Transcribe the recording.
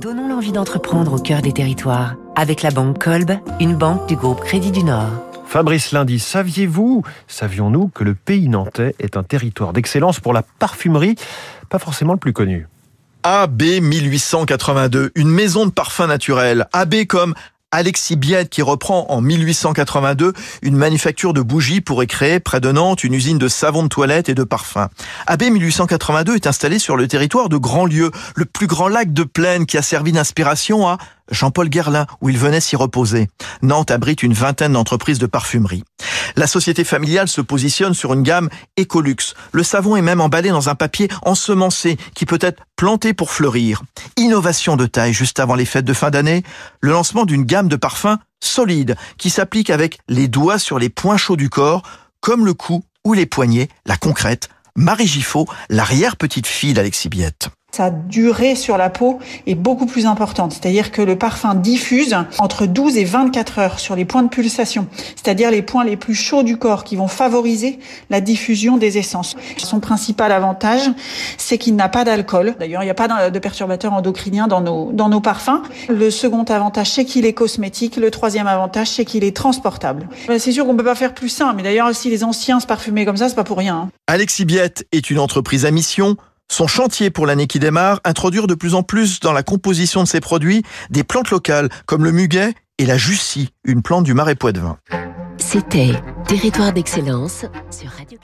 Donnons l'envie d'entreprendre au cœur des territoires avec la banque Kolb, une banque du groupe Crédit du Nord. Fabrice Lundi, saviez-vous, savions-nous que le pays nantais est un territoire d'excellence pour la parfumerie, pas forcément le plus connu? AB 1882, une maison de parfums naturels. AB comme Alexis Biette qui reprend en 1882 une manufacture de bougies pour y créer près de Nantes une usine de savon de toilette et de parfums. AB 1882 est installé sur le territoire de Grandlieu, le plus grand lac de plaine qui a servi d'inspiration à Jean-Paul Guerlain, où il venait s'y reposer. Nantes abrite une vingtaine d'entreprises de parfumerie. La société familiale se positionne sur une gamme Ecolux. Le savon est même emballé dans un papier ensemencé qui peut être planté pour fleurir. Innovation de taille juste avant les fêtes de fin d'année, le lancement d'une gamme de parfums solide qui s'applique avec les doigts sur les points chauds du corps, comme le cou ou les poignets, la concrète, Marie Giffaut, l'arrière-petite fille d'Alexis Biette sa durée sur la peau est beaucoup plus importante. C'est-à-dire que le parfum diffuse entre 12 et 24 heures sur les points de pulsation, c'est-à-dire les points les plus chauds du corps qui vont favoriser la diffusion des essences. Son principal avantage, c'est qu'il n'a pas d'alcool. D'ailleurs, il n'y a pas de perturbateurs endocriniens dans nos, dans nos parfums. Le second avantage, c'est qu'il est cosmétique. Le troisième avantage, c'est qu'il est transportable. C'est sûr qu'on peut pas faire plus simple, mais d'ailleurs, si les anciens se parfumaient comme ça, c'est pas pour rien. Hein. Alexis Biette est une entreprise à mission son chantier pour l'année qui démarre, introduire de plus en plus dans la composition de ses produits des plantes locales comme le muguet et la jussie, une plante du marais Poitevin. C'était Territoire d'excellence sur Radio